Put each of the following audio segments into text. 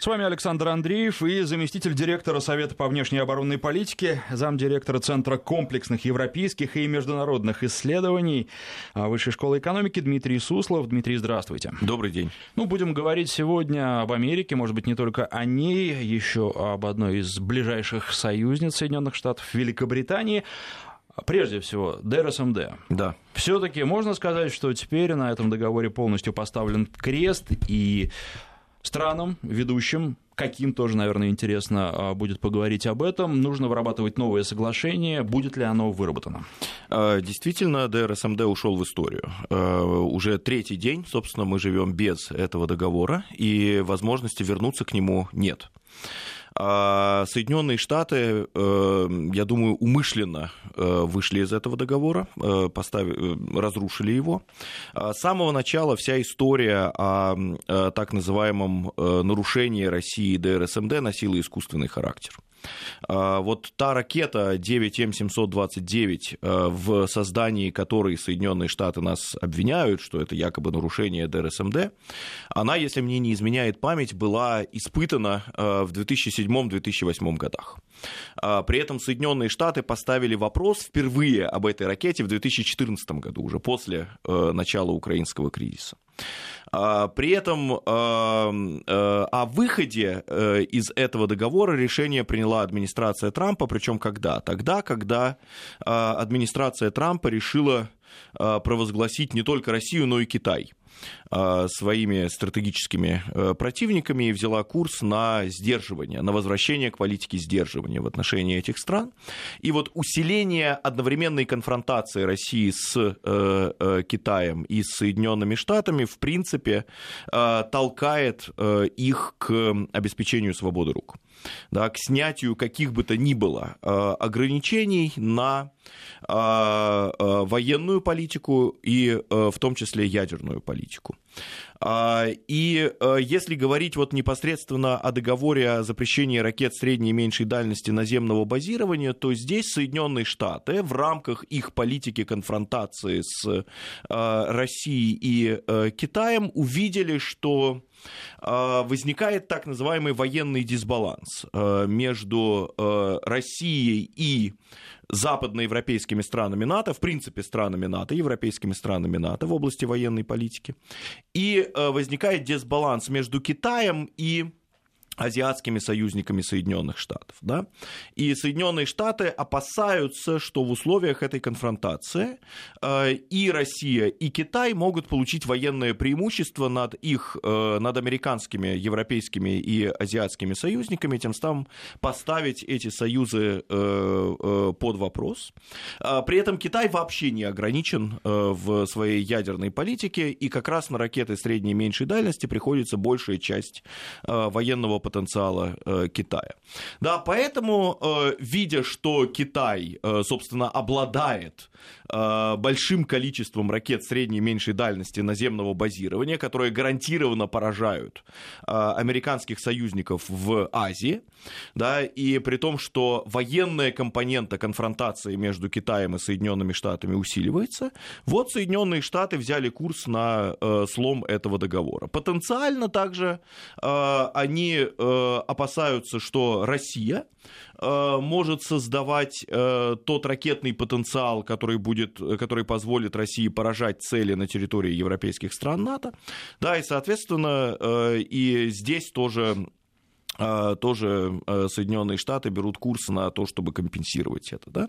С вами Александр Андреев и заместитель директора Совета по внешней оборонной политике, замдиректора Центра комплексных европейских и международных исследований Высшей школы экономики Дмитрий Суслов. Дмитрий, здравствуйте. Добрый день. Ну, будем говорить сегодня об Америке, может быть, не только о ней, еще об одной из ближайших союзниц Соединенных Штатов, Великобритании. Прежде всего, ДРСМД. Да. Все-таки можно сказать, что теперь на этом договоре полностью поставлен крест, и странам, ведущим, каким тоже, наверное, интересно а, будет поговорить об этом. Нужно вырабатывать новое соглашение. Будет ли оно выработано? А, действительно, ДРСМД ушел в историю. А, уже третий день, собственно, мы живем без этого договора, и возможности вернуться к нему нет. А Соединенные Штаты, э, я думаю, умышленно э, вышли из этого договора, э, поставили, разрушили его. С самого начала вся история о так называемом нарушении России ДРСМД носила искусственный характер. А, вот та ракета 9М729, а, в создании которой Соединенные Штаты нас обвиняют, что это якобы нарушение ДРСМД, она, если мне не изменяет память, была испытана а, в 2007-2008 годах. При этом Соединенные Штаты поставили вопрос впервые об этой ракете в 2014 году, уже после начала украинского кризиса. А, при этом а, а, о выходе э, из этого договора решение приняла администрация Трампа, причем когда? Тогда, когда администрация Трампа решила провозгласить не только Россию, но и Китай а, своими стратегическими э, противниками и взяла курс на сдерживание, на возвращение к политике сдерживания в отношении этих стран. И вот усиление одновременной конфронтации России с э, э, Китаем и Соединенными Штатами, в принципе, толкает их к обеспечению свободы рук да, к снятию каких бы то ни было ограничений на военную политику и в том числе ядерную политику. А, и э, если говорить вот непосредственно о договоре о запрещении ракет средней и меньшей дальности наземного базирования, то здесь Соединенные Штаты в рамках их политики конфронтации с э, Россией и э, Китаем увидели, что возникает так называемый военный дисбаланс между Россией и западноевропейскими странами НАТО, в принципе, странами НАТО, европейскими странами НАТО в области военной политики. И э, возникает дисбаланс между Китаем и азиатскими союзниками Соединенных Штатов. Да? И Соединенные Штаты опасаются, что в условиях этой конфронтации э, и Россия, и Китай могут получить военное преимущество над их, э, над американскими, европейскими и азиатскими союзниками, тем самым поставить эти союзы э, под вопрос. При этом Китай вообще не ограничен в своей ядерной политике, и как раз на ракеты средней и меньшей дальности приходится большая часть военного потенциала потенциала э, Китая. Да, поэтому, э, видя, что Китай, э, собственно, обладает большим количеством ракет средней и меньшей дальности наземного базирования, которые гарантированно поражают американских союзников в Азии, да, и при том, что военная компонента конфронтации между Китаем и Соединенными Штатами усиливается, вот Соединенные Штаты взяли курс на слом этого договора. Потенциально также они опасаются, что Россия может создавать тот ракетный потенциал, который будет который позволит России поражать цели на территории европейских стран НАТО. Да, и, соответственно, э, и здесь тоже тоже а, Соединенные Штаты берут курс на то, чтобы компенсировать это. Да?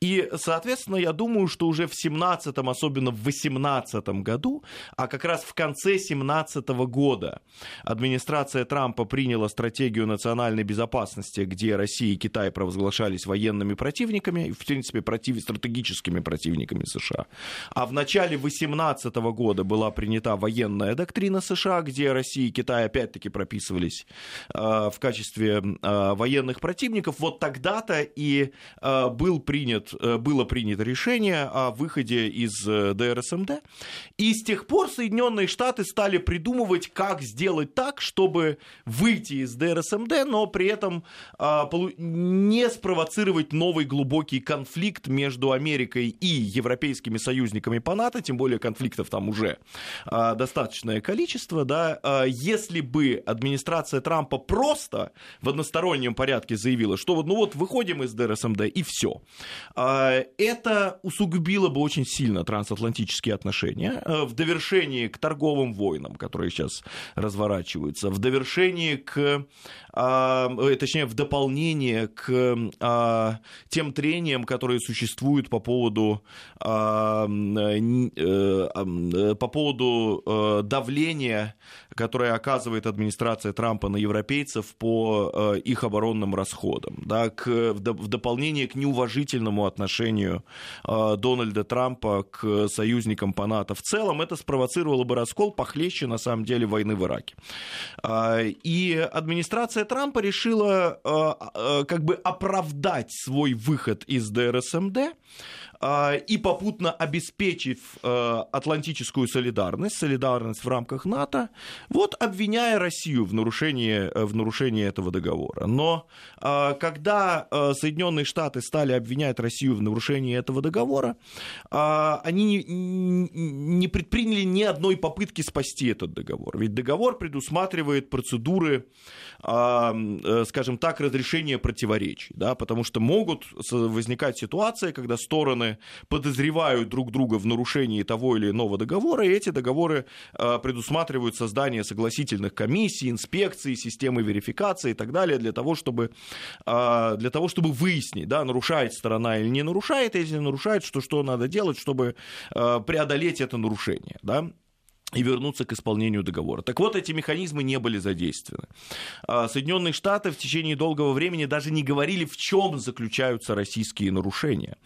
И, соответственно, я думаю, что уже в 17 особенно в 18 году, а как раз в конце 17 года администрация Трампа приняла стратегию национальной безопасности, где Россия и Китай провозглашались военными противниками, в принципе, против, стратегическими противниками США. А в начале 18 года была принята военная доктрина США, где Россия и Китай опять-таки прописывались а, в качестве военных противников, вот тогда-то и был принят, было принято решение о выходе из ДРСМД. И с тех пор Соединенные Штаты стали придумывать, как сделать так, чтобы выйти из ДРСМД, но при этом не спровоцировать новый глубокий конфликт между Америкой и европейскими союзниками по НАТО, тем более конфликтов там уже достаточное количество, да, если бы администрация Трампа просто в одностороннем порядке заявила, что вот, ну вот выходим из ДРСМД и все, это усугубило бы очень сильно трансатлантические отношения в довершении к торговым войнам, которые сейчас разворачиваются, в довершении к а, э, точнее, в дополнение к а, тем трениям, которые существуют по поводу, а, э, по поводу давления, которое оказывает администрация Трампа на европейцев по их оборонным расходам, да, к, в дополнение к неуважительному отношению Дональда Трампа к союзникам по НАТО в целом, это спровоцировало бы раскол похлеще, на самом деле, войны в Ираке. И администрация Трампа решила э, э, как бы оправдать свой выход из ДРСМД а, и попутно обеспечив э, атлантическую солидарность, солидарность в рамках НАТО, вот обвиняя Россию в нарушении, э, в нарушении этого договора. Но а, когда э, Соединенные Штаты стали обвинять Россию в нарушении этого договора, а, они не предприняли ни одной попытки спасти этот договор. Ведь договор предусматривает процедуры, скажем так, разрешения противоречий, да, потому что могут возникать ситуации, когда стороны подозревают друг друга в нарушении того или иного договора, и эти договоры э, предусматривают создание согласительных комиссий, инспекций, системы верификации и так далее для того, чтобы, э, для того, чтобы выяснить, да, нарушает сторона или не нарушает, если нарушает, что, что надо делать, чтобы э, преодолеть это нарушение. Да? И вернуться к исполнению договора. Так вот, эти механизмы не были задействованы. А, Соединенные Штаты в течение долгого времени даже не говорили, в чем заключаются российские нарушения.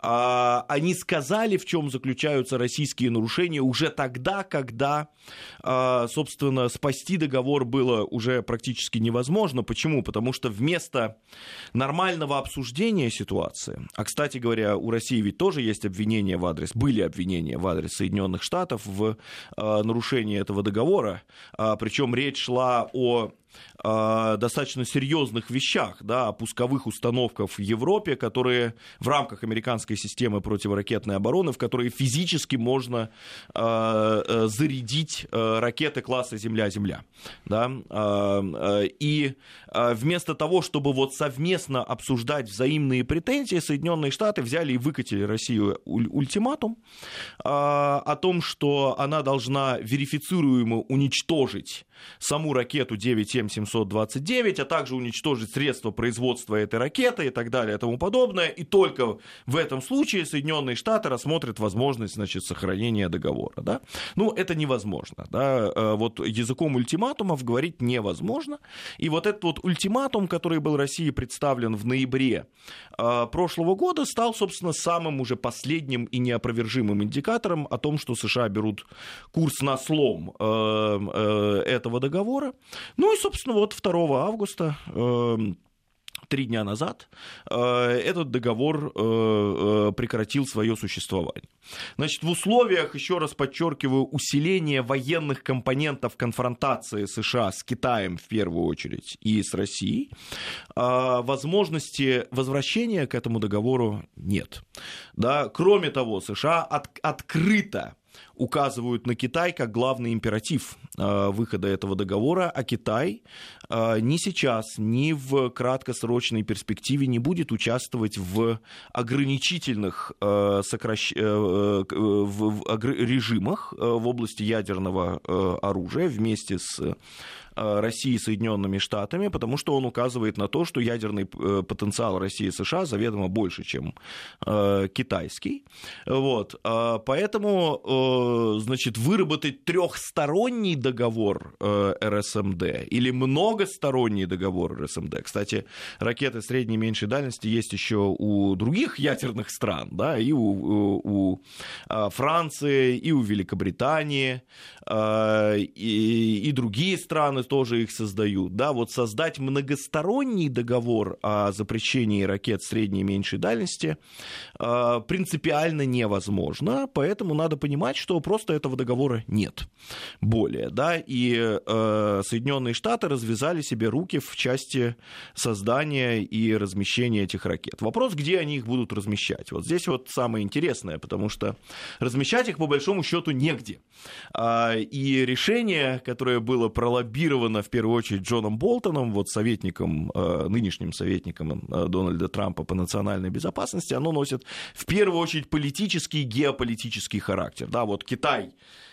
А, они сказали, в чем заключаются российские нарушения уже тогда, когда, а, собственно, спасти договор было уже практически невозможно. Почему? Потому что вместо нормального обсуждения ситуации, а, кстати говоря, у России ведь тоже есть обвинения в адрес, были обвинения в адрес Соединенных Штатов в нарушение этого договора, а, причем речь шла о достаточно серьезных вещах, да, о пусковых установках в Европе, которые в рамках американской системы противоракетной обороны, в которые физически можно э, э, зарядить э, ракеты класса Земля-Земля. Да? И вместо того, чтобы вот совместно обсуждать взаимные претензии, Соединенные Штаты взяли и выкатили Россию ультиматум о том, что она должна верифицируемо уничтожить саму ракету 9М729, а также уничтожить средства производства этой ракеты и так далее и тому подобное. И только в этом случае Соединенные Штаты рассмотрят возможность значит, сохранения договора. Да? Ну, это невозможно. Да? Э, вот языком ультиматумов говорить невозможно. И вот этот вот ультиматум, который был России представлен в ноябре э, прошлого года, стал, собственно, самым уже последним и неопровержимым индикатором о том, что США берут курс на слом э, этого договора. Ну и, собственно, вот 2 августа эм, три дня назад э, этот договор э, э, прекратил свое существование. Значит, в условиях, еще раз подчеркиваю, усиления военных компонентов конфронтации США с Китаем в первую очередь и с Россией, возможности возвращения к этому договору нет. Да? Кроме того, США от, открыто указывают на Китай как главный императив э, выхода этого договора, а Китай э, ни сейчас, ни в краткосрочной перспективе не будет участвовать в ограничительных э, сокращ... режимах в области ядерного оружия вместе с России и Соединенными Штатами, потому что он указывает на то, что ядерный э, потенциал России и США заведомо больше, чем э, китайский. Вот. Поэтому значит, выработать трехсторонний договор РСМД или многосторонний договор РСМД. Кстати, ракеты средней и меньшей дальности есть еще у других ядерных стран, да, и у, у, у Франции, и у Великобритании, и, и другие страны тоже их создают. Да, вот создать многосторонний договор о запрещении ракет средней и меньшей дальности принципиально невозможно, поэтому надо понимать, что просто этого договора нет более, да, и э, Соединенные Штаты развязали себе руки в части создания и размещения этих ракет. Вопрос, где они их будут размещать. Вот здесь вот самое интересное, потому что размещать их по большому счету негде. А, и решение, которое было пролоббировано в первую очередь Джоном Болтоном, вот советником, э, нынешним советником э, Дональда Трампа по национальной безопасности, оно носит в первую очередь политический и геополитический характер. Да, вот Китай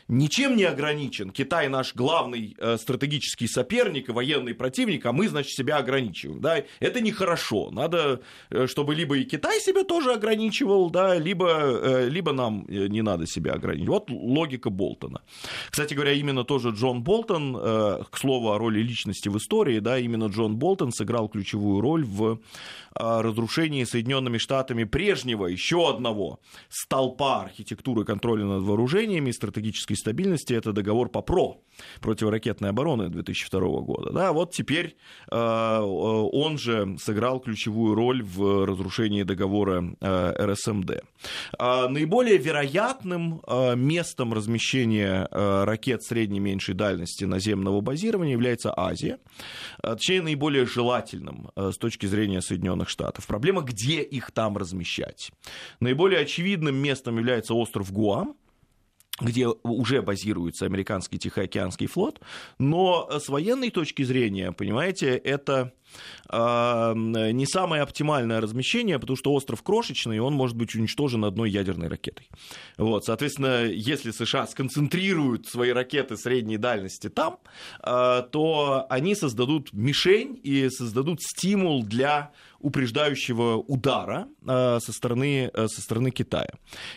ничем не ограничен. Китай наш главный э, стратегический соперник и военный противник, а мы, значит, себя ограничиваем. Да? Это нехорошо. Надо, э, чтобы либо и Китай себя тоже ограничивал, да, либо, э, либо нам э, не надо себя ограничивать. Вот логика Болтона. Кстати говоря, именно тоже Джон Болтон, э, к слову о роли личности в истории, да, именно Джон Болтон сыграл ключевую роль в э, разрушении Соединенными Штатами прежнего, еще одного столпа архитектуры контроля над вооружениями и стратегической энергетической стабильности, это договор по ПРО, противоракетной обороны 2002 года. Да, вот теперь э, он же сыграл ключевую роль в разрушении договора э, РСМД. А наиболее вероятным э, местом размещения ракет средней и меньшей дальности наземного базирования является Азия, точнее наиболее желательным с точки зрения Соединенных Штатов. Проблема, где их там размещать. Наиболее очевидным местом является остров Гуам, где уже базируется американский Тихоокеанский флот, но с военной точки зрения, понимаете, это не самое оптимальное размещение, потому что остров крошечный, и он может быть уничтожен одной ядерной ракетой. Вот, соответственно, если США сконцентрируют свои ракеты средней дальности там, а, то они создадут мишень и создадут стимул для упреждающего удара э, со стороны, э, со стороны Китая.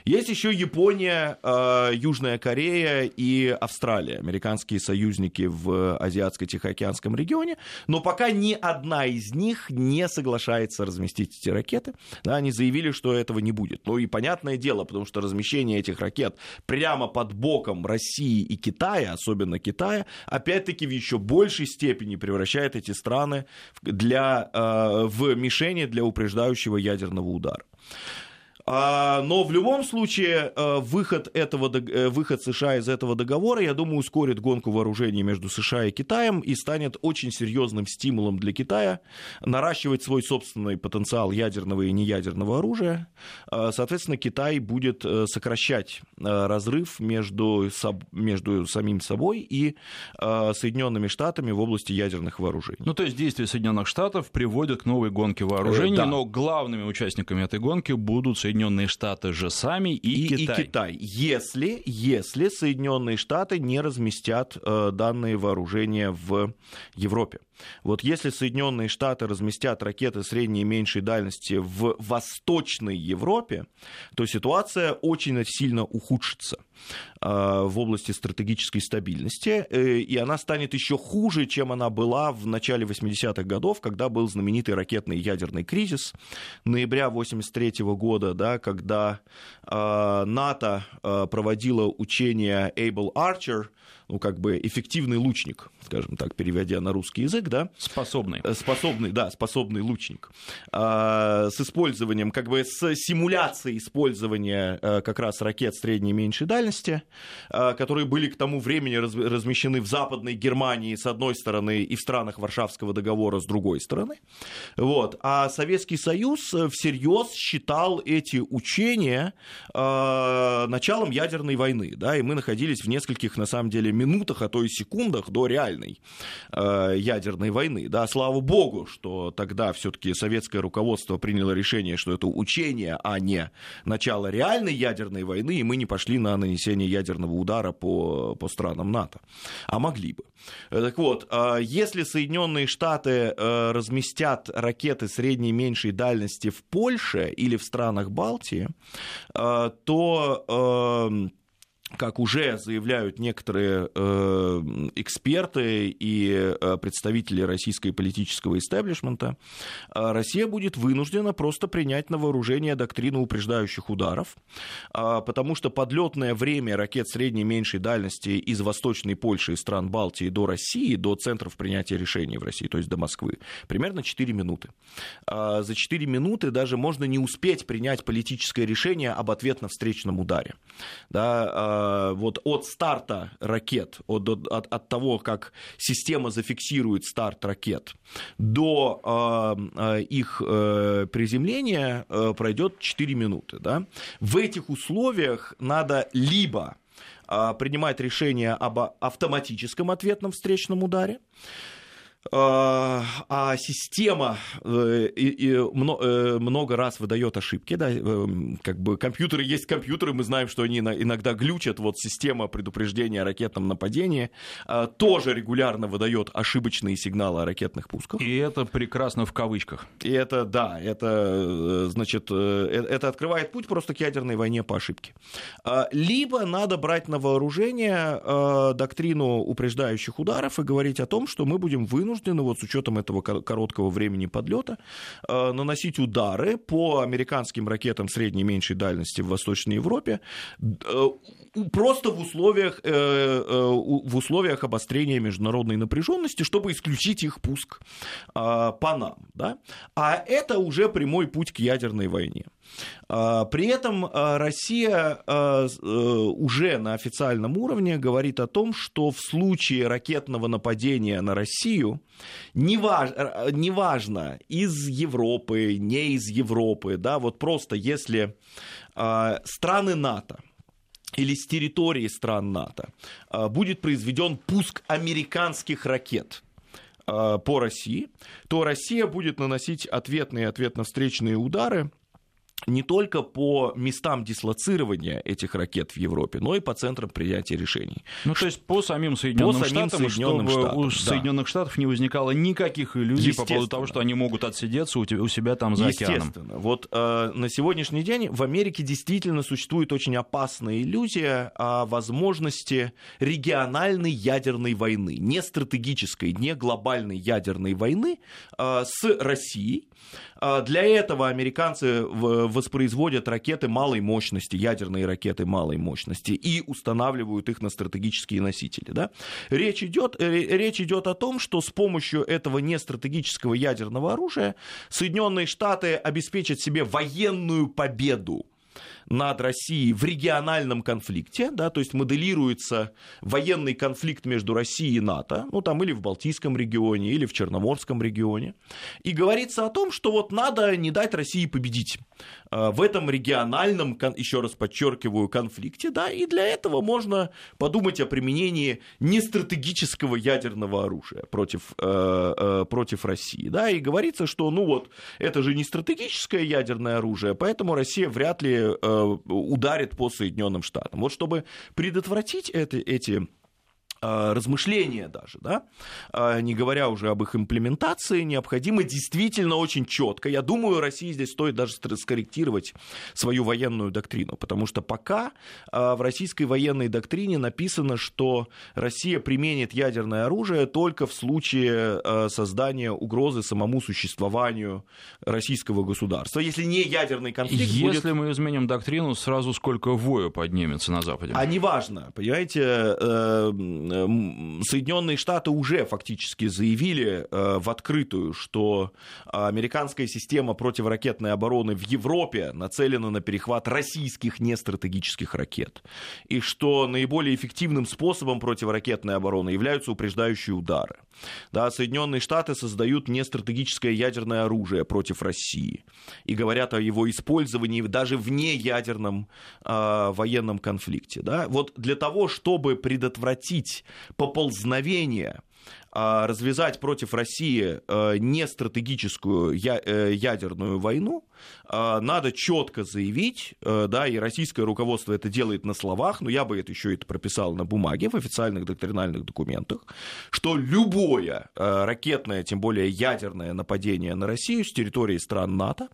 Есть еще Япония, э, Южная Корея и Австралия, американские союзники в Азиатско-Тихоокеанском регионе, но пока ни одна из них не соглашается разместить эти ракеты. Да, они заявили, что этого не будет. Ну и понятное дело, потому что размещение этих ракет прямо под боком России и Китая, особенно Китая, опять-таки в еще большей степени превращает эти страны для, в мишень мишени для упреждающего ядерного удара. А, но в любом случае э, выход, этого, э, выход США из этого договора, я думаю, ускорит гонку вооружений между США и Китаем и станет очень серьезным стимулом для Китая наращивать свой собственный потенциал ядерного и неядерного оружия. А, соответственно, Китай будет э, сокращать разрыв между, между самим собой и Соединенными Штатами в области ядерных вооружений. Ну, то есть действия Соединенных Штатов приводят к новой гонке вооружений, да. но главными участниками этой гонки будут Соединенные Соединенные Штаты же сами и, и Китай. И Китай. Если, если Соединенные Штаты не разместят э, данные вооружения в Европе. Вот если Соединенные Штаты разместят ракеты средней и меньшей дальности в Восточной Европе, то ситуация очень сильно ухудшится э, в области стратегической стабильности, э, и она станет еще хуже, чем она была в начале 80-х годов, когда был знаменитый ракетный ядерный кризис ноября 1983 года, да, когда э, НАТО проводило учение Able Archer, ну, как бы эффективный лучник, скажем так, переводя на русский язык, да. Способный. Э, способный, да, способный лучник. А, с использованием, как бы с симуляцией использования а, как раз ракет средней и меньшей дальности, а, которые были к тому времени раз, размещены в Западной Германии с одной стороны и в странах Варшавского договора с другой стороны. Вот. А Советский Союз всерьез считал эти учения а, началом ядерной войны, да, и мы находились в нескольких, на самом деле, минутах, а то и секундах до реальной э, ядерной войны. Да, слава богу, что тогда все-таки советское руководство приняло решение, что это учение, а не начало реальной ядерной войны, и мы не пошли на нанесение ядерного удара по, по странам НАТО. А могли бы. Так вот, э, если Соединенные Штаты э, разместят ракеты средней и меньшей дальности в Польше или в странах Балтии, э, то как уже заявляют некоторые э, эксперты и э, представители российского политического истеблишмента, э, Россия будет вынуждена просто принять на вооружение доктрину упреждающих ударов, потому что подлетное время ракет средней и меньшей дальности из Восточной Польши и стран Балтии до России, до центров принятия решений в России, то есть до Москвы, примерно 4 минуты. За 4 минуты даже можно не успеть принять политическое решение об ответно-встречном ударе. Да, вот от старта ракет, от, от, от того, как система зафиксирует старт ракет, до э, э их э, приземления э, пройдет 4 минуты. Да? В этих условиях надо либо э, принимать решение об автоматическом ответном встречном ударе, а, а система э, э, много раз выдает ошибки, да, э, как бы компьютеры есть компьютеры, мы знаем, что они иногда глючат, вот система предупреждения о ракетном нападении а, тоже регулярно выдает ошибочные сигналы о ракетных пусках. И это прекрасно в кавычках. И это, да, это, значит, это открывает путь просто к ядерной войне по ошибке. А, либо надо брать на вооружение доктрину упреждающих ударов и говорить о том, что мы будем вынуждены вынуждены, вот с учетом этого короткого времени подлета, э, наносить удары по американским ракетам средней и меньшей дальности в Восточной Европе. Э, просто в условиях, э, в условиях обострения международной напряженности, чтобы исключить их пуск по нам. Да? А это уже прямой путь к ядерной войне. А, при этом а, Россия э, уже на официальном уровне говорит о том, что в случае ракетного нападения на Россию, неважно, неважно из Европы, не из Европы, да, вот просто если страны НАТО, или с территории стран НАТО будет произведен пуск американских ракет по России, то Россия будет наносить ответные ответно-встречные удары не только по местам дислоцирования этих ракет в Европе, но и по центрам принятия решений. Ну, то есть по самим Соединенным по самим Штатам, Соединенных чтобы Штатам, у да. Соединенных Штатов не возникало никаких иллюзий по поводу того, что они могут отсидеться у, у себя там за океаном. Естественно. Вот э, на сегодняшний день в Америке действительно существует очень опасная иллюзия о возможности региональной ядерной войны, не стратегической, не глобальной ядерной войны э, с Россией. Э, для этого американцы воспроизводят ракеты малой мощности, ядерные ракеты малой мощности, и устанавливают их на стратегические носители. Да? Речь, идет, э, речь идет о том, что с помощью этого нестратегического ядерного оружия Соединенные Штаты обеспечат себе военную победу над Россией в региональном конфликте, да, то есть моделируется военный конфликт между Россией и НАТО, ну там или в Балтийском регионе, или в Черноморском регионе, и говорится о том, что вот надо не дать России победить э, в этом региональном, еще раз подчеркиваю, конфликте, да, и для этого можно подумать о применении нестратегического ядерного оружия против, э, э, против России, да, и говорится, что, ну вот, это же не стратегическое ядерное оружие, поэтому Россия вряд ли ударит по Соединенным Штатам. Вот чтобы предотвратить это, эти Э, размышления даже, да, э, не говоря уже об их имплементации, необходимо действительно очень четко. Я думаю, России здесь стоит даже скорректировать свою военную доктрину, потому что пока э, в российской военной доктрине написано, что Россия применит ядерное оружие только в случае создания угрозы самому существованию российского государства. Если не ядерный конфликт Если будет... мы изменим доктрину, сразу сколько вою поднимется на Западе. А неважно, понимаете, Эм, Соединенные Штаты уже фактически заявили э, в открытую, что американская система противоракетной обороны в Европе нацелена на перехват российских нестратегических ракет, и что наиболее эффективным способом противоракетной обороны являются упреждающие удары. Да, Соединенные Штаты создают нестратегическое ядерное оружие против России и говорят о его использовании даже вне ядерном э, военном конфликте. Да? Вот для того, чтобы предотвратить поползновение развязать против России не стратегическую ядерную войну, надо четко заявить, да, и российское руководство это делает на словах, но я бы это еще это прописал на бумаге в официальных доктринальных документах, что любое ракетное, тем более ядерное нападение на Россию с территории стран НАТО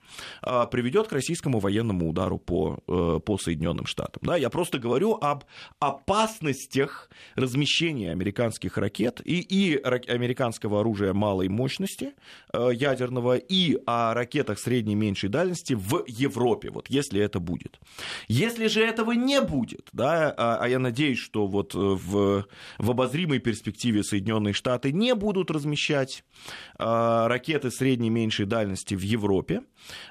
приведет к российскому военному удару по, по Соединенным Штатам. Да, я просто говорю об опасностях размещения американских ракет и, и американского оружия малой мощности э, ядерного, и о ракетах средней и меньшей дальности в Европе, вот если это будет. Если же этого не будет, да, а, а я надеюсь, что вот в, в обозримой перспективе Соединенные Штаты не будут размещать э, ракеты средней и меньшей дальности в Европе,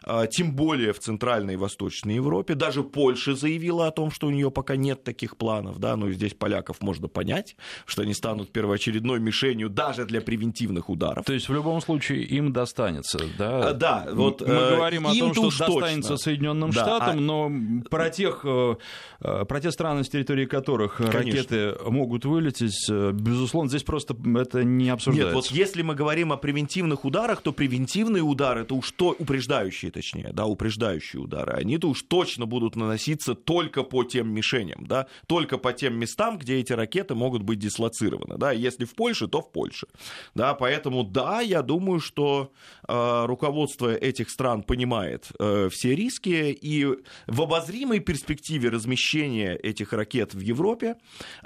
э, тем более в Центральной и Восточной Европе, даже Польша заявила о том, что у нее пока нет таких планов, да, но здесь поляков можно понять, что они станут первоочередной мишенью даже для превентивных ударов. То есть в любом случае им достанется, да? А, да, вот мы э, говорим о том, что достанется точно. Соединенным да, Штатам, а... но про тех, э, э, про те страны, с территории которых Конечно. ракеты могут вылететь, безусловно, здесь просто это не обсуждается. Нет, вот если мы говорим о превентивных ударах, то превентивные удары, это уж то, упреждающие, точнее, да, упреждающие удары, они-то уж точно будут наноситься только по тем мишеням, да, только по тем местам, где эти ракеты могут быть дислоцированы, да, если в Польше, то в Польше, да, поэтому, да, я думаю, что э, руководство этих стран понимает э, все риски, и в обозримой перспективе размещения этих ракет в Европе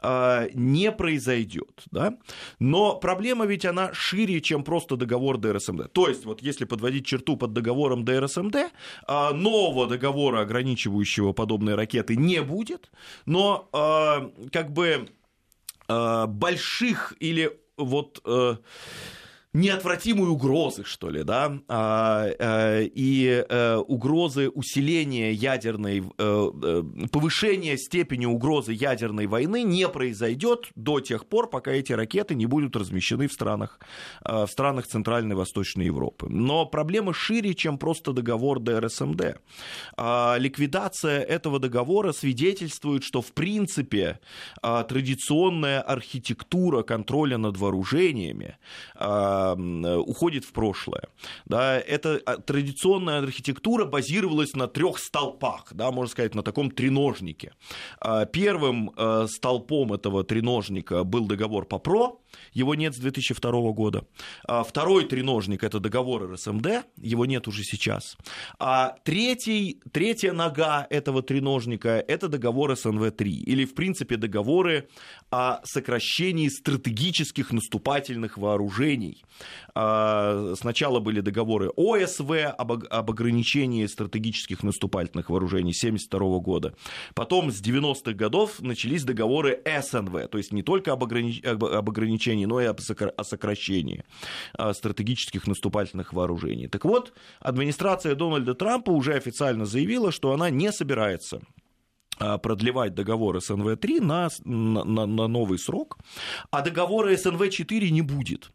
э, не произойдет, да, но проблема ведь она шире, чем просто договор ДРСМД, то есть, вот если подводить черту под договором ДРСМД, э, нового договора, ограничивающего подобные ракеты, не будет, но э, как бы э, больших или вот э, неотвратимой угрозы, что ли, да, а, а, и а, угрозы усиления ядерной, а, повышения степени угрозы ядерной войны не произойдет до тех пор, пока эти ракеты не будут размещены в странах, в странах Центральной и Восточной Европы. Но проблема шире, чем просто договор ДРСМД. А, ликвидация этого договора свидетельствует, что в принципе а, традиционная архитектура контроля над вооружениями уходит в прошлое. Да, это а, традиционная архитектура базировалась на трех столпах, да, можно сказать, на таком треножнике. А, первым э, столпом этого треножника был договор по ПРО, его нет с 2002 года. А, второй треножник – это договор РСМД, его нет уже сейчас. А третий, третья нога этого треножника – это договор СНВ-3, или, в принципе, договоры о сокращении стратегических наступательных вооружений. А, сначала были договоры ОСВ об, ограничении стратегических наступательных вооружений 1972 года. Потом с 90-х годов начались договоры СНВ, то есть не только об, ограни... ограничении, но и о сокращении стратегических наступательных вооружений. Так вот, администрация Дональда Трампа уже официально заявила, что она не собирается а, продлевать договор СНВ-3 на, на, на новый срок, а договора СНВ-4 не будет.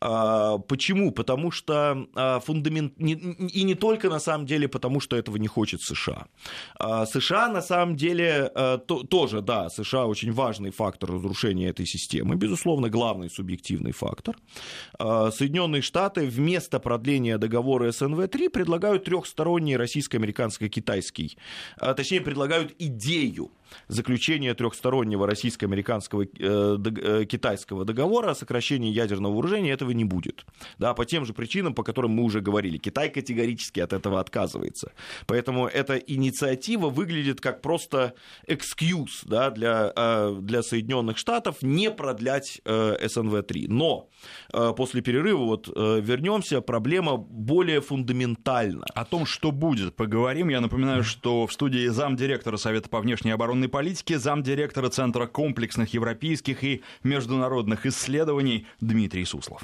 А, почему? Потому что а, фундамент... И не только на самом деле потому, что этого не хочет США. А, США на самом деле тоже, да, США очень важный фактор разрушения этой системы, безусловно, главный субъективный фактор. Соединенные Штаты вместо продления договора СНВ-3 предлагают трехсторонний российско-американско-китайский, точнее, предлагают идею заключения трехстороннего российско-американского э, э, китайского договора о сокращении ядерного вооружения этого не будет. Да, по тем же причинам, по которым мы уже говорили. Китай категорически от этого отказывается. Поэтому эта инициатива выглядит как просто excuse да, для, э, для Соединенных Штатов не продлять СНВ-3. Но после перерыва вот вернемся, проблема более фундаментальна. О том, что будет, поговорим. Я напоминаю, что в студии замдиректора Совета по внешней обороне оборонной политики, замдиректора Центра комплексных европейских и международных исследований Дмитрий Суслов.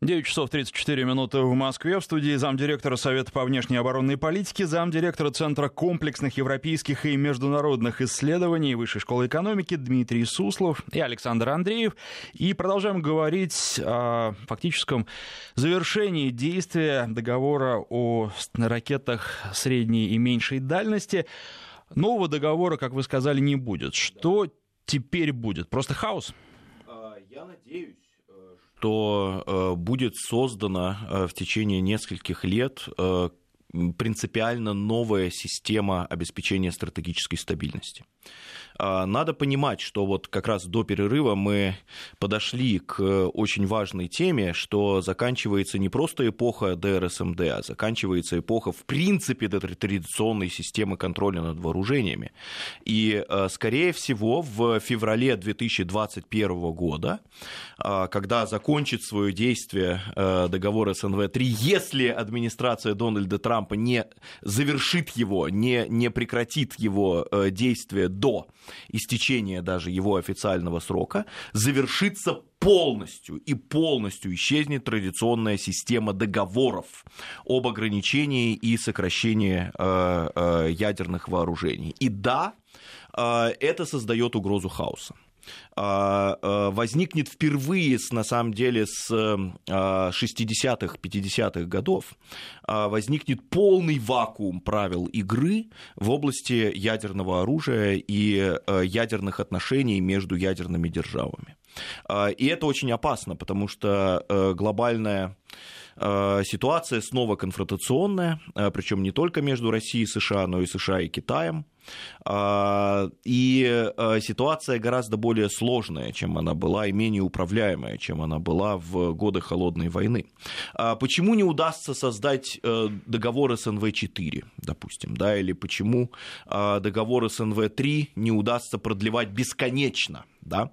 9 часов 34 минуты в Москве. В студии замдиректора Совета по внешней оборонной политике, замдиректора Центра комплексных европейских и международных исследований Высшей школы экономики Дмитрий Суслов и Александр Андреев. И продолжаем говорить о фактическом завершении действия договора о ракетах средней и меньшей дальности. Нового договора, как вы сказали, не будет. Что теперь будет? Просто хаос? А, я надеюсь, э, что будет создана в течение нескольких лет принципиально новая система обеспечения стратегической стабильности. А, надо понимать, что вот как раз до перерыва мы подошли к очень важной теме, что заканчивается не просто эпоха ДРСМД, а заканчивается эпоха в принципе традиционной системы контроля над вооружениями. И, а, скорее всего, в феврале 2021 года, а, когда закончит свое действие договор СНВ-3, если администрация Дональда Трампа не завершит его, не, не прекратит его действие до истечения даже его официального срока, завершится полностью и полностью исчезнет традиционная система договоров об ограничении и сокращении э, э, ядерных вооружений. И да, э, это создает угрозу хаоса. А, а, возникнет впервые, на самом деле, с 60-х, 50-х годов, а, возникнет полный вакуум правил игры в области ядерного оружия и ядерных отношений между ядерными державами. И это очень опасно, потому что глобальная ситуация снова конфронтационная, причем не только между Россией и США, но и США и Китаем. А, и а, ситуация гораздо более сложная, чем она была, и менее управляемая, чем она была в годы Холодной войны. А почему не удастся создать э, договор СНВ-4, допустим, да, или почему договор СНВ-3 не удастся продлевать бесконечно? Да?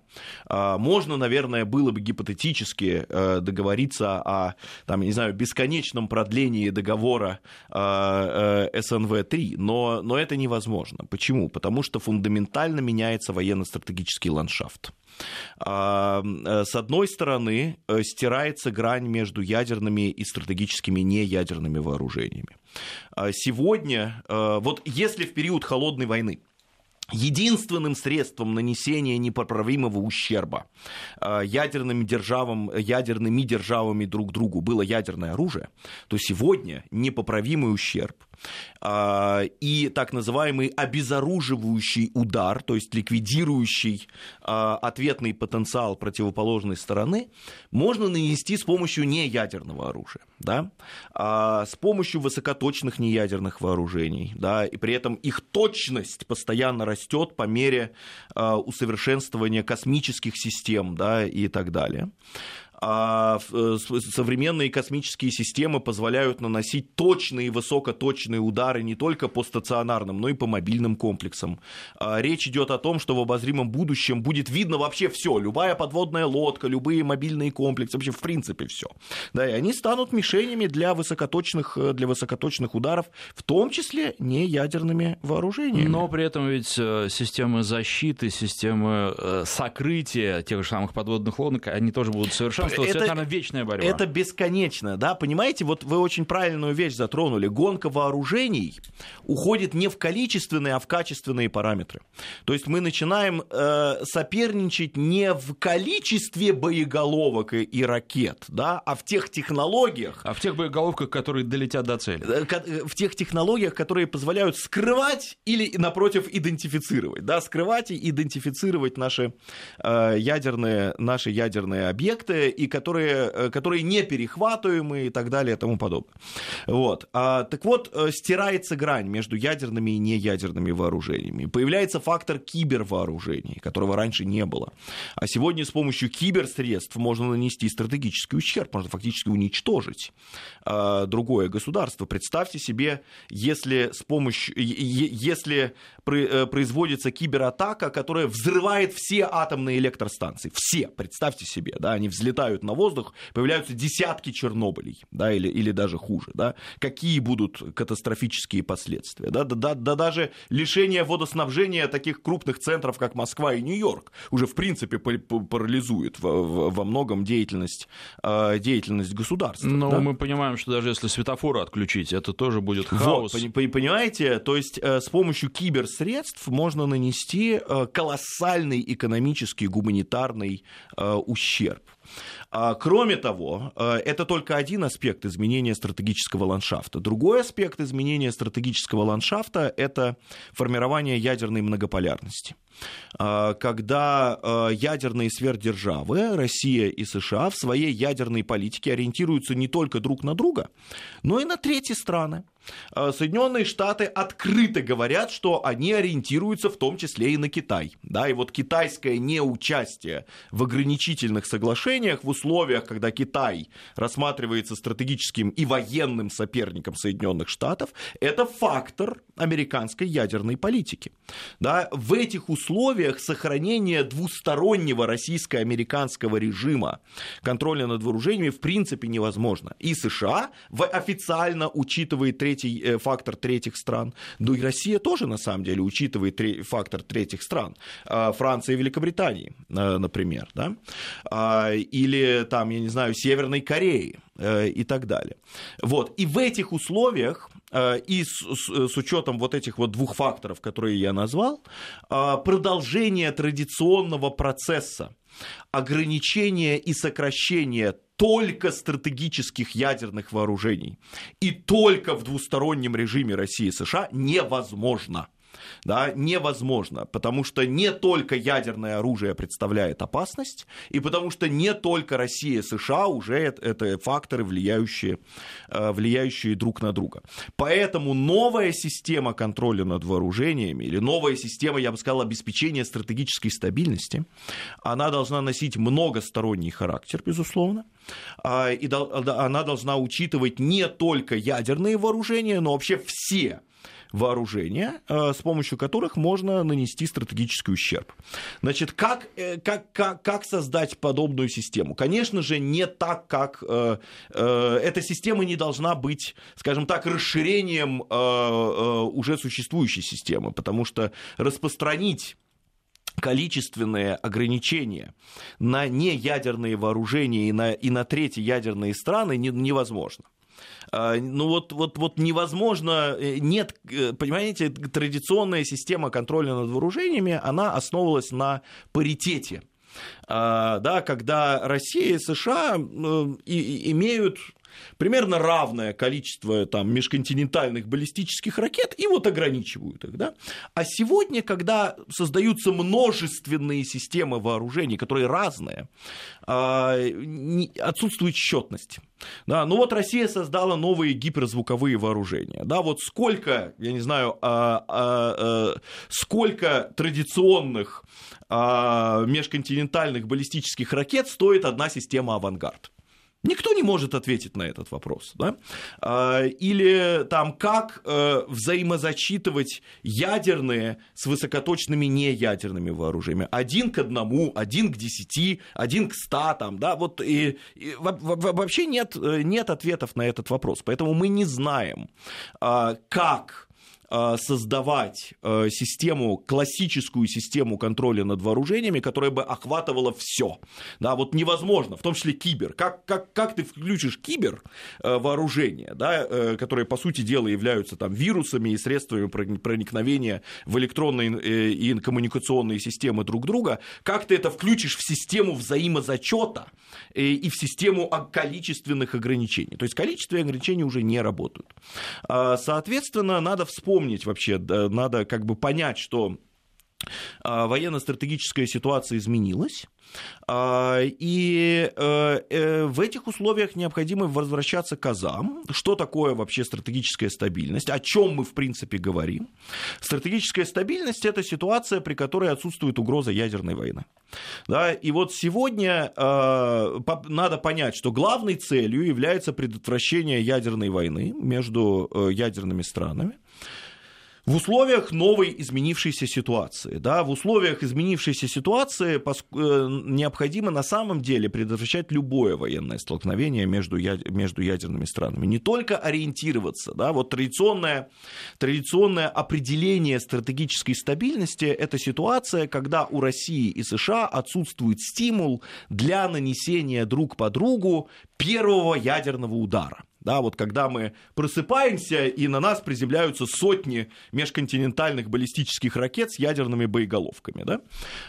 Можно, наверное, было бы гипотетически э, договориться о, там, не знаю, бесконечном продлении договора э, СНВ-3, но, но это невозможно важно. Почему? Потому что фундаментально меняется военно-стратегический ландшафт. А, э, с одной стороны, э, стирается грань между ядерными и стратегическими неядерными вооружениями. А сегодня, э, вот если в период холодной войны единственным средством нанесения непоправимого ущерба ядерным державам, ядерными державами друг другу было ядерное оружие, то сегодня непоправимый ущерб и так называемый обезоруживающий удар, то есть ликвидирующий а, ответный потенциал противоположной стороны, можно нанести с помощью неядерного оружия, да? А, с помощью высокоточных неядерных вооружений, да? и при этом их точность постоянно растет по мере усовершенствования космических систем да? и так далее а э, современные космические системы позволяют наносить точные высокоточные удары не только по стационарным, но и по мобильным комплексам. А речь идет о том, что в обозримом будущем будет видно вообще все, любая подводная лодка, любые мобильные комплексы, вообще в принципе все. Да, и они станут мишенями для высокоточных, э, для высокоточных ударов, в том числе не ядерными вооружениями. Но при этом ведь э, системы защиты, системы сокрытия тех же самых подводных лодок, они тоже будут совершенно это, это, наверное, вечная борьба. Это бесконечно, да, понимаете, вот вы очень правильную вещь затронули. Гонка вооружений уходит не в количественные, а в качественные параметры. То есть мы начинаем э, соперничать не в количестве боеголовок и, и ракет, да, а в тех технологиях. А в тех боеголовках, которые долетят до цели. Э, э, в тех технологиях, которые позволяют скрывать или, напротив, идентифицировать. Да, скрывать и идентифицировать наши, э, ядерные, наши ядерные объекты и которые, э, которые не перехватываемые и так далее и тому подобное. Вот. А, так вот, э, стирается грань между ядерными и неядерными вооружениями. Появляется фактор кибервооружений, которого раньше не было. А сегодня с помощью киберсредств можно нанести стратегический ущерб, можно фактически уничтожить а, другое государство. Представьте себе, если с помощью, если э, производится кибератака, которая взрывает все атомные электростанции. Все, представьте себе, да, они взлетают взлетают на воздух, появляются десятки Чернобылей, да, или, или даже хуже, да, какие будут катастрофические последствия, да, да, да, да даже лишение водоснабжения таких крупных центров, как Москва и Нью-Йорк, уже в принципе парализует во, во многом деятельность, а, деятельность государства. Но да? мы понимаем, что даже если светофоры отключить, это тоже будет хаос. Вот, понимаете, то есть э, с помощью киберсредств можно нанести э, колоссальный экономический, гуманитарный э, ущерб. А, кроме того, э, это только один аспект изменения стратегического ландшафта. Другой аспект изменения стратегического ландшафта – это формирование ядерной многополярности. А, когда э, ядерные сверхдержавы, Россия и США, в своей ядерной политике ориентируются не только друг на друга, но и на третьи страны. Э, Соединенные Штаты открыто говорят, что они ориентируются в том числе и на Китай. Да, и вот китайское неучастие в ограничительных соглашениях в условиях, когда Китай рассматривается стратегическим и военным соперником Соединенных Штатов, это фактор американской ядерной политики. Да, в этих условиях сохранение двустороннего российско-американского режима контроля над вооружениями в принципе невозможно. И США официально учитывает третий э, фактор третьих стран. Ну и Россия тоже, на самом деле, учитывает фактор третьих стран. А, Франция и Великобритании, э, например. Да? А, или, там, я не знаю, Северной Кореи и так далее. Вот. И в этих условиях и с, с, с учетом вот этих вот двух факторов, которые я назвал, продолжение традиционного процесса ограничения и сокращения только стратегических ядерных вооружений и только в двустороннем режиме России и США невозможно да, невозможно, потому что не только ядерное оружие представляет опасность, и потому что не только Россия и США уже это факторы, влияющие, э, влияющие друг на друга. Поэтому новая система контроля над вооружениями, или новая система, я бы сказал, обеспечения стратегической стабильности, она должна носить многосторонний характер, безусловно, а, и она должна учитывать не только ядерные вооружения, но вообще все вооружения, э, с помощью которых можно нанести стратегический ущерб. Значит, как, э, как, как, как создать подобную систему? Конечно же, не так, как э, эта система не должна быть, скажем так, расширением уже существующей системы, потому что распространить количественные ограничения на неядерные вооружения и на, и на третьи ядерные страны невозможно. А, ну вот, вот, вот невозможно, э, нет, э, понимаете, традиционная система контроля над вооружениями, она основывалась на паритете а, да, когда Россия и США ну, имеют примерно равное количество там, межконтинентальных баллистических ракет и вот ограничивают их. Да? А сегодня, когда создаются множественные системы вооружений, которые разные, а, отсутствует счетность. Да, ну вот Россия создала новые гиперзвуковые вооружения. Да, вот сколько, я не знаю, а, а, сколько традиционных межконтинентальных баллистических ракет стоит одна система «Авангард». Никто не может ответить на этот вопрос. Да? А, или там, как э, взаимозачитывать ядерные с высокоточными неядерными вооружениями. Один к одному, один к десяти, один к ста. Там, да? вот, и, и, вообще нет, э, нет ответов на этот вопрос. Поэтому мы не знаем, а, как создавать э, систему, классическую систему контроля над вооружениями, которая бы охватывала все. Да, вот невозможно, в том числе кибер. Как, как, как ты включишь кибер э, вооружения, да, которые, по сути дела, являются там, вирусами и средствами проникновения в электронные и коммуникационные системы друг друга, как ты это включишь в систему взаимозачета и в систему количественных ограничений. То есть количественные ограничения уже не работают. А, соответственно, надо вспомнить, помнить вообще, надо как бы понять, что а, военно-стратегическая ситуация изменилась, а, и э, э, в этих условиях необходимо возвращаться к азам. Что такое вообще стратегическая стабильность? О чем мы, в принципе, говорим? Стратегическая стабильность – это ситуация, при которой отсутствует угроза ядерной войны. Да, и вот сегодня э, надо понять, что главной целью является предотвращение ядерной войны между ядерными странами в условиях новой изменившейся ситуации. Да, в условиях изменившейся ситуации э, необходимо на самом деле предотвращать любое военное столкновение между, между ядерными странами. Не только ориентироваться. Да, вот традиционное, традиционное определение стратегической стабильности – это ситуация, когда у России и США отсутствует стимул для нанесения друг по другу первого ядерного удара. Да, вот когда мы просыпаемся, и на нас приземляются сотни межконтинентальных баллистических ракет с ядерными боеголовками. Да?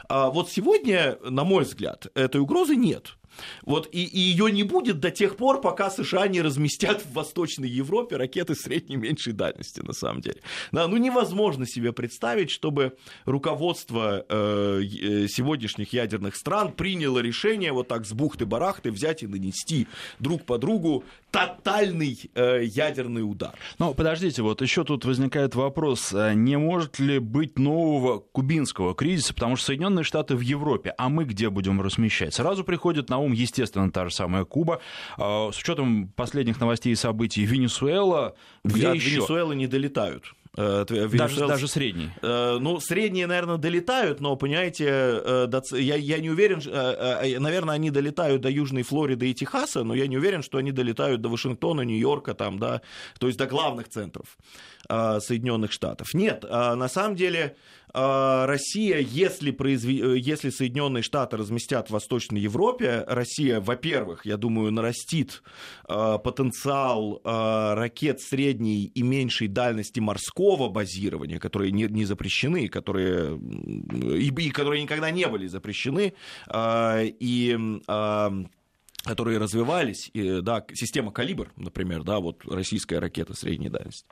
А вот сегодня, на мой взгляд, этой угрозы нет. Вот, и, и ее не будет до тех пор, пока США не разместят в Восточной Европе ракеты средней и меньшей дальности, на самом деле. Да, ну невозможно себе представить, чтобы руководство э, сегодняшних ядерных стран приняло решение вот так с бухты-барахты взять и нанести друг по другу тотальный э, ядерный удар. Но подождите, вот еще тут возникает вопрос, а не может ли быть нового кубинского кризиса, потому что Соединенные Штаты в Европе, а мы где будем размещать? Сразу приходит на ум, естественно, та же самая Куба. Э, с учетом последних новостей и событий Венесуэла, где От еще? Венесуэлы не долетают. Э, даже, даже средний. Э, ну, средние, наверное, долетают, но, понимаете, э, я, я не уверен, наверное, они долетают до Южной Флориды и Техаса, но я не уверен, что они долетают до Вашингтона, Нью-Йорка, там, да, то есть до главных центров Соединенных Штатов. Нет, на самом деле а, Россия, если, произве... Э, если Соединенные Штаты разместят в Восточной Европе, Россия, во-первых, я думаю, нарастит а, потенциал а, ракет средней и меньшей дальности морского базирования, которые не, запрещены, которые, и которые никогда не были запрещены, и которые развивались, и, да, система «Калибр», например, да, вот российская ракета средней дальности.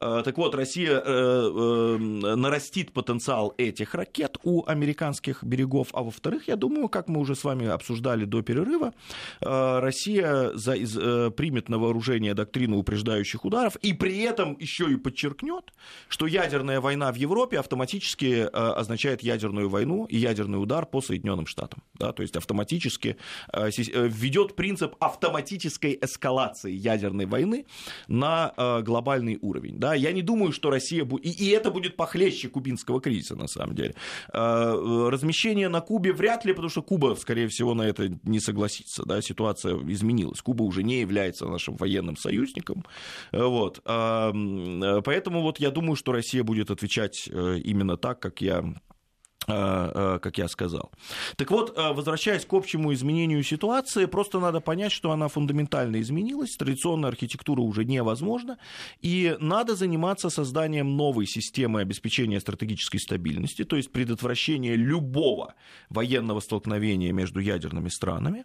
Э, так вот, Россия э, э, нарастит потенциал этих ракет у американских берегов, а во-вторых, я думаю, как мы уже с вами обсуждали до перерыва, Россия за, примет на вооружение доктрину упреждающих ударов и при этом еще и подчеркнет, что ядерная война в Европе автоматически означает ядерную войну и ядерный удар по Соединенным Штатам, да, то есть автоматически введет ведет принцип автоматической эскалации ядерной войны на э, глобальный уровень. Да? Я не думаю, что Россия будет... И, и это будет похлеще кубинского кризиса, на самом деле. Э, размещение на Кубе вряд ли, потому что Куба, скорее всего, на это не согласится. Да? Ситуация изменилась. Куба уже не является нашим военным союзником. Вот. Э, поэтому вот я думаю, что Россия будет отвечать э, именно так, как я Э, э, как я сказал. Так вот, э, возвращаясь к общему изменению ситуации, просто надо понять, что она фундаментально изменилась, традиционная архитектура уже невозможна, и надо заниматься созданием новой системы обеспечения стратегической стабильности, то есть предотвращения любого военного столкновения между ядерными странами.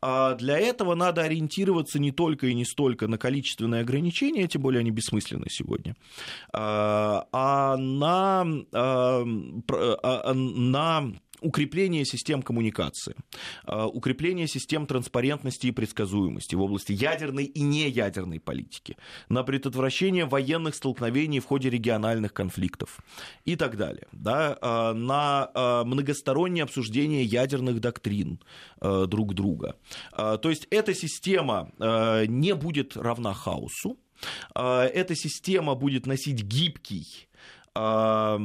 А для этого надо ориентироваться не только и не столько на количественные ограничения, тем более они бессмысленны сегодня, а, а на а, на укрепление систем коммуникации, а, укрепление систем транспарентности и предсказуемости в области ядерной и неядерной политики, на предотвращение военных столкновений в ходе региональных конфликтов и так далее, да, а, на а, многостороннее обсуждение ядерных доктрин друг друга. То есть эта система не будет равна хаосу, эта система будет носить гибкий во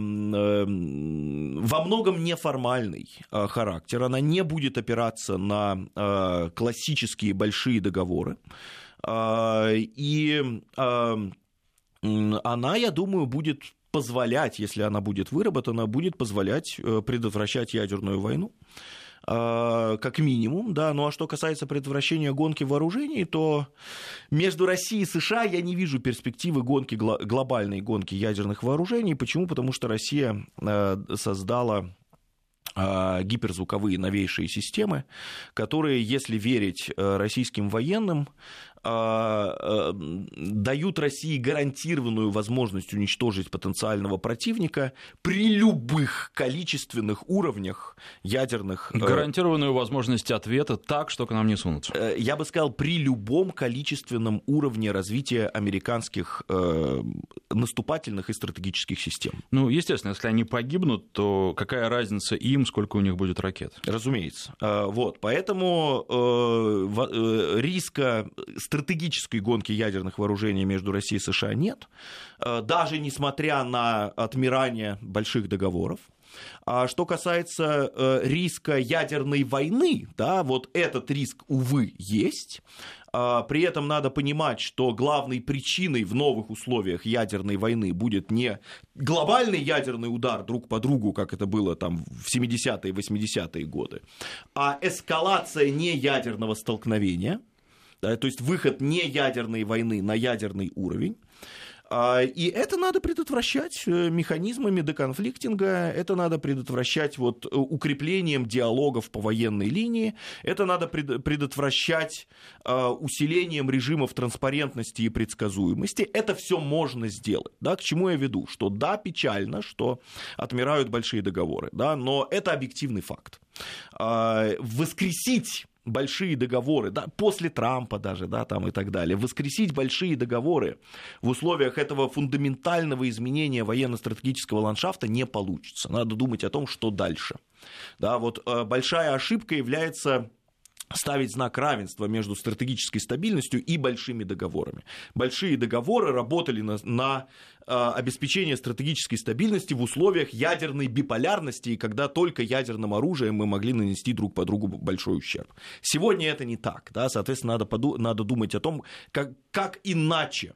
многом неформальный а, характер. Она не будет опираться на а, классические большие договоры. А, и она, я думаю, будет позволять, если она будет выработана, будет позволять э, предотвращать ядерную войну. А, как минимум, да. Ну а что касается предотвращения гонки вооружений, то между Россией и США я не вижу перспективы гонки, глобальной гонки ядерных вооружений. Почему? Потому что Россия э, создала а, гиперзвуковые новейшие системы, которые, если верить э, российским военным, дают России гарантированную возможность уничтожить потенциального противника при любых количественных уровнях ядерных... Э, гарантированную возможность ответа так, что к нам не сунутся. Э, я бы сказал, при любом количественном уровне развития американских э, наступательных и стратегических систем. Ну, естественно, если они погибнут, то какая разница им, сколько у них будет ракет? Разумеется. Вот, поэтому риска стратегической гонки ядерных вооружений между Россией и США нет, э, даже несмотря на отмирание больших договоров. А что касается э, риска ядерной войны, да, вот этот риск, увы, есть. А, при этом надо понимать, что главной причиной в новых условиях ядерной войны будет не глобальный ядерный удар друг по другу, как это было там в 70-е и 80-е годы, а эскалация неядерного столкновения – то есть выход не ядерной войны на ядерный уровень. А, и это надо предотвращать э, механизмами деконфликтинга, это надо предотвращать вот э, укреплением диалогов по военной линии, это надо предотвращать а, усилением режимов транспарентности и предсказуемости. Это все можно сделать. Да? К чему я веду? Что да, печально, что отмирают большие договоры, да, но это объективный факт. А, воскресить большие договоры, да, после Трампа даже, да, там и так далее, воскресить большие договоры в условиях этого фундаментального изменения военно-стратегического ландшафта не получится. Надо думать о том, что дальше. Да, вот э, большая ошибка является ставить знак равенства между стратегической стабильностью и большими договорами. Большие договоры работали на, на э, обеспечение стратегической стабильности в условиях ядерной биполярности, и когда только ядерным оружием мы могли нанести друг по другу большой ущерб. Сегодня это не так. Да? Соответственно, надо, поду- надо думать о том, как, как иначе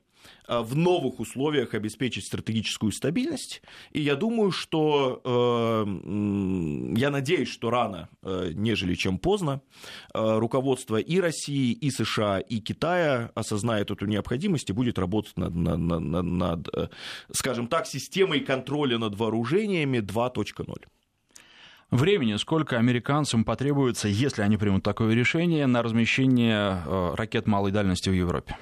в новых условиях обеспечить стратегическую стабильность. И я думаю, что э, я надеюсь, что рано, э, нежели чем поздно, руководство и России, и США, и Китая осознает эту необходимость и будет работать над, над, над, над скажем так, системой контроля над вооружениями 2.0. Времени сколько американцам потребуется, если они примут такое решение, на размещение ракет малой дальности в Европе?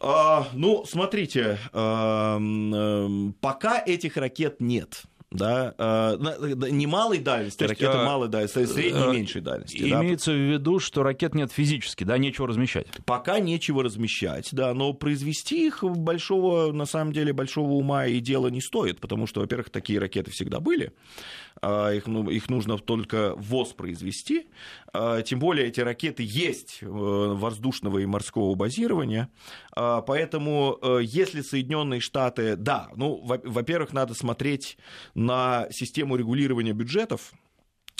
А, ну, смотрите, а, а, пока этих ракет нет да, э, не малой дальности, есть, ракеты э, малой дальности, а средней и э, меньшей дальности. Имеется да. в виду, что ракет нет физически, да, нечего размещать. Пока нечего размещать, да, но произвести их большого, на самом деле, большого ума и дела не стоит, потому что, во-первых, такие ракеты всегда были, а, их, ну, их нужно только воспроизвести, а, тем более эти ракеты есть воздушного и морского базирования, поэтому если Соединенные Штаты, да, ну, во-первых, надо смотреть на систему регулирования бюджетов,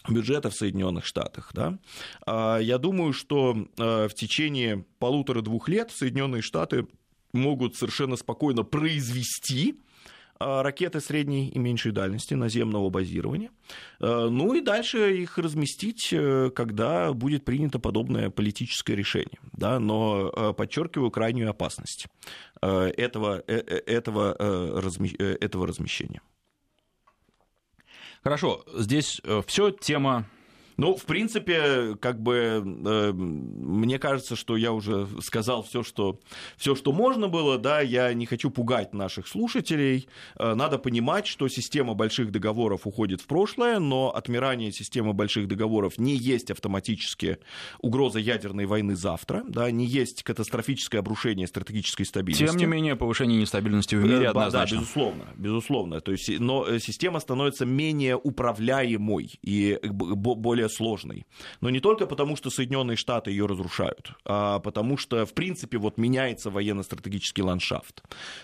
бюджета в Соединенных Штатах. Да? А, я думаю, что а, в течение полутора-двух лет Соединенные Штаты могут совершенно спокойно произвести а, ракеты средней и меньшей дальности наземного базирования. Ну и дальше их разместить, э, когда будет принято подобное политическое решение. Да? Но подчеркиваю крайнюю опасность э, этого, э, этого, этого размещения. Хорошо, здесь э, все тема ну, в принципе, как бы э, мне кажется, что я уже сказал все, что, все, что можно было, да, я не хочу пугать наших слушателей. Э, надо понимать, что система больших договоров уходит в прошлое, но отмирание системы больших договоров не есть автоматически угроза ядерной войны завтра, да, не есть катастрофическое обрушение стратегической стабильности. Тем не менее, повышение нестабильности в мире э, однозначно. Да, безусловно, безусловно. То есть, но э, система становится менее управляемой и более более сложной. Но не только потому, что Соединенные Штаты ее разрушают, а потому что, в принципе, вот меняется военно-стратегический ландшафт.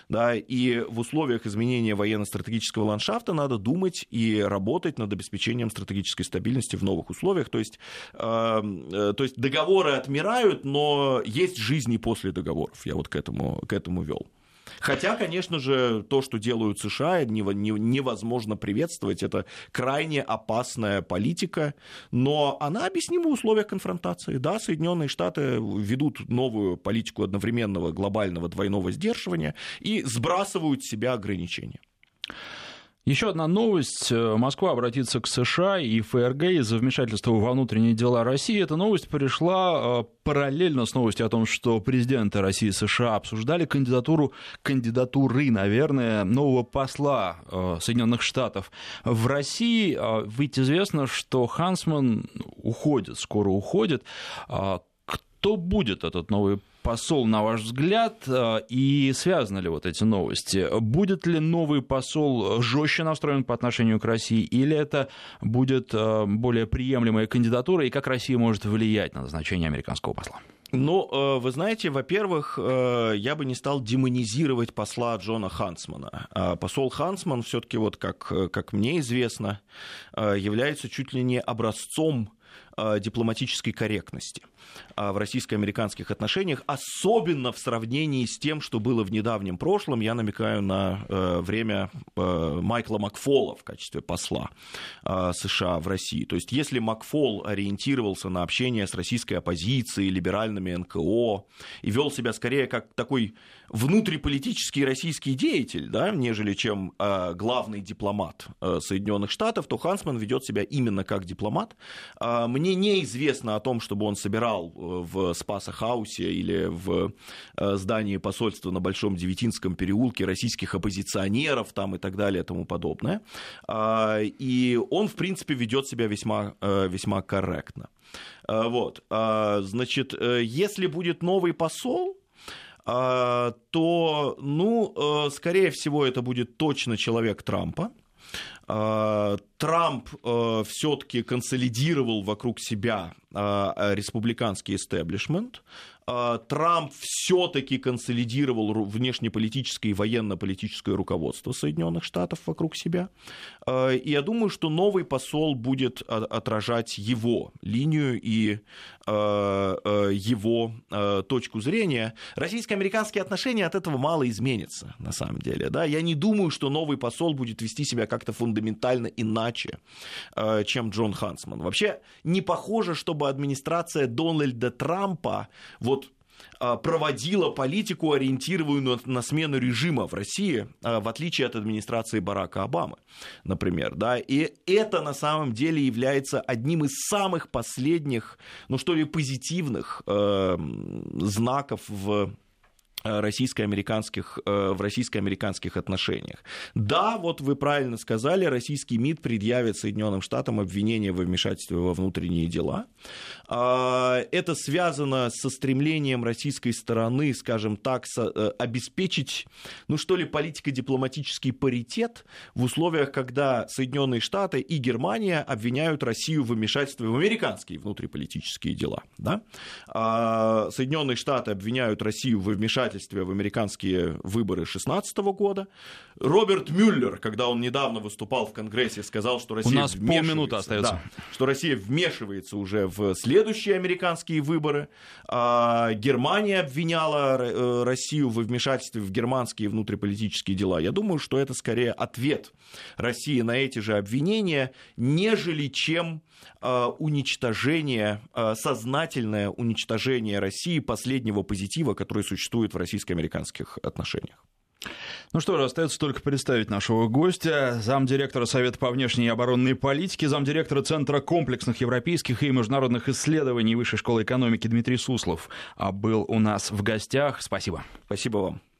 Да, и в условиях изменения военно-стратегического ландшафта надо думать и работать над обеспечением стратегической стабильности в новых условиях. То есть, э, э, то есть договоры отмирают, но есть жизни после договоров. Я вот к этому, к этому вел. Хотя, конечно же, то, что делают США, невозможно приветствовать. Это крайне опасная политика, но она объяснима в условиях конфронтации. Да, Соединенные Штаты ведут новую политику одновременного глобального двойного сдерживания и сбрасывают с себя ограничения. Еще одна новость. Москва обратится к США и ФРГ из-за вмешательства во внутренние дела России. Эта новость пришла э, параллельно с новостью о том, что президенты России и США обсуждали кандидатуру, кандидатуры, наверное, нового посла э, Соединенных Штатов в России. Э, ведь известно, что Хансман уходит, скоро уходит. Кто будет этот новый посол, на ваш взгляд, э, и связаны ли вот эти новости? Будет ли новый посол жестче настроен по отношению к России, или это будет э, более приемлемая кандидатура, и как Россия может влиять на назначение американского посла? Ну, э, вы знаете, во-первых, я бы не стал демонизировать посла Джона Хансмана. Посол Хансман все-таки, вот как, как мне известно, является чуть ли не образцом дипломатической корректности в российско-американских отношениях, особенно в сравнении с тем, что было в недавнем прошлом. Я намекаю на время Майкла Макфола в качестве посла США в России. То есть если Макфол ориентировался на общение с российской оппозицией, либеральными НКО и вел себя скорее как такой внутриполитический российский деятель, да, нежели чем э, главный дипломат э, Соединенных Штатов, то Хансман ведет себя именно как дипломат. Э, мне неизвестно о том, чтобы он собирал э, в Спаса-хаусе или в э, здании посольства на Большом Девятинском переулке российских оппозиционеров там и так далее и тому подобное. Э, и он, в принципе, ведет себя весьма, э, весьма корректно. Вот. Э, значит, если будет новый посол, а, то, ну, скорее всего, это будет точно человек Трампа. А, Трамп э, все-таки консолидировал вокруг себя а, республиканский истеблишмент. Трамп все-таки консолидировал внешнеполитическое и военно-политическое руководство Соединенных Штатов вокруг себя. И я думаю, что новый посол будет отражать его линию и э, его точку зрения, российско-американские отношения от этого мало изменятся, на самом деле. Да? Я не думаю, что новый посол будет вести себя как-то фундаментально иначе, чем Джон Хансман. Вообще не похоже, чтобы администрация Дональда Трампа вот а, проводила политику, ориентированную на смену режима в России, а, в отличие от администрации Барака Обамы, например. Да? И это на самом деле является одним из самых последних, ну что ли, позитивных э, знаков в российско-американских, э, в российско-американских отношениях. Да, вот вы правильно сказали, российский МИД предъявит Соединенным Штатам обвинение во вмешательстве во внутренние дела. А, это связано со стремлением российской стороны, скажем так, э, обеспечить, ну что ли, политико-дипломатический паритет в условиях, когда Соединенные Штаты и Германия обвиняют Россию в вмешательстве в американские внутриполитические дела. Да? А, Соединенные Штаты обвиняют Россию в вмешательстве вмешательстве в американские выборы 2016 года. Роберт Мюллер, когда он недавно выступал в Конгрессе, сказал, что Россия У нас полминуты остается. Да, что Россия вмешивается уже в следующие американские выборы. А Германия обвиняла э, Россию в вмешательстве в германские внутриполитические дела. Я думаю, что это скорее ответ России на эти же обвинения, нежели чем уничтожение, а, сознательное уничтожение России последнего позитива, который существует в российско-американских отношениях. Ну что же, остается только представить нашего гостя, замдиректора Совета по внешней и оборонной политике, замдиректора Центра комплексных европейских и международных исследований Высшей школы экономики Дмитрий Суслов. А был у нас в гостях. Спасибо. Спасибо вам.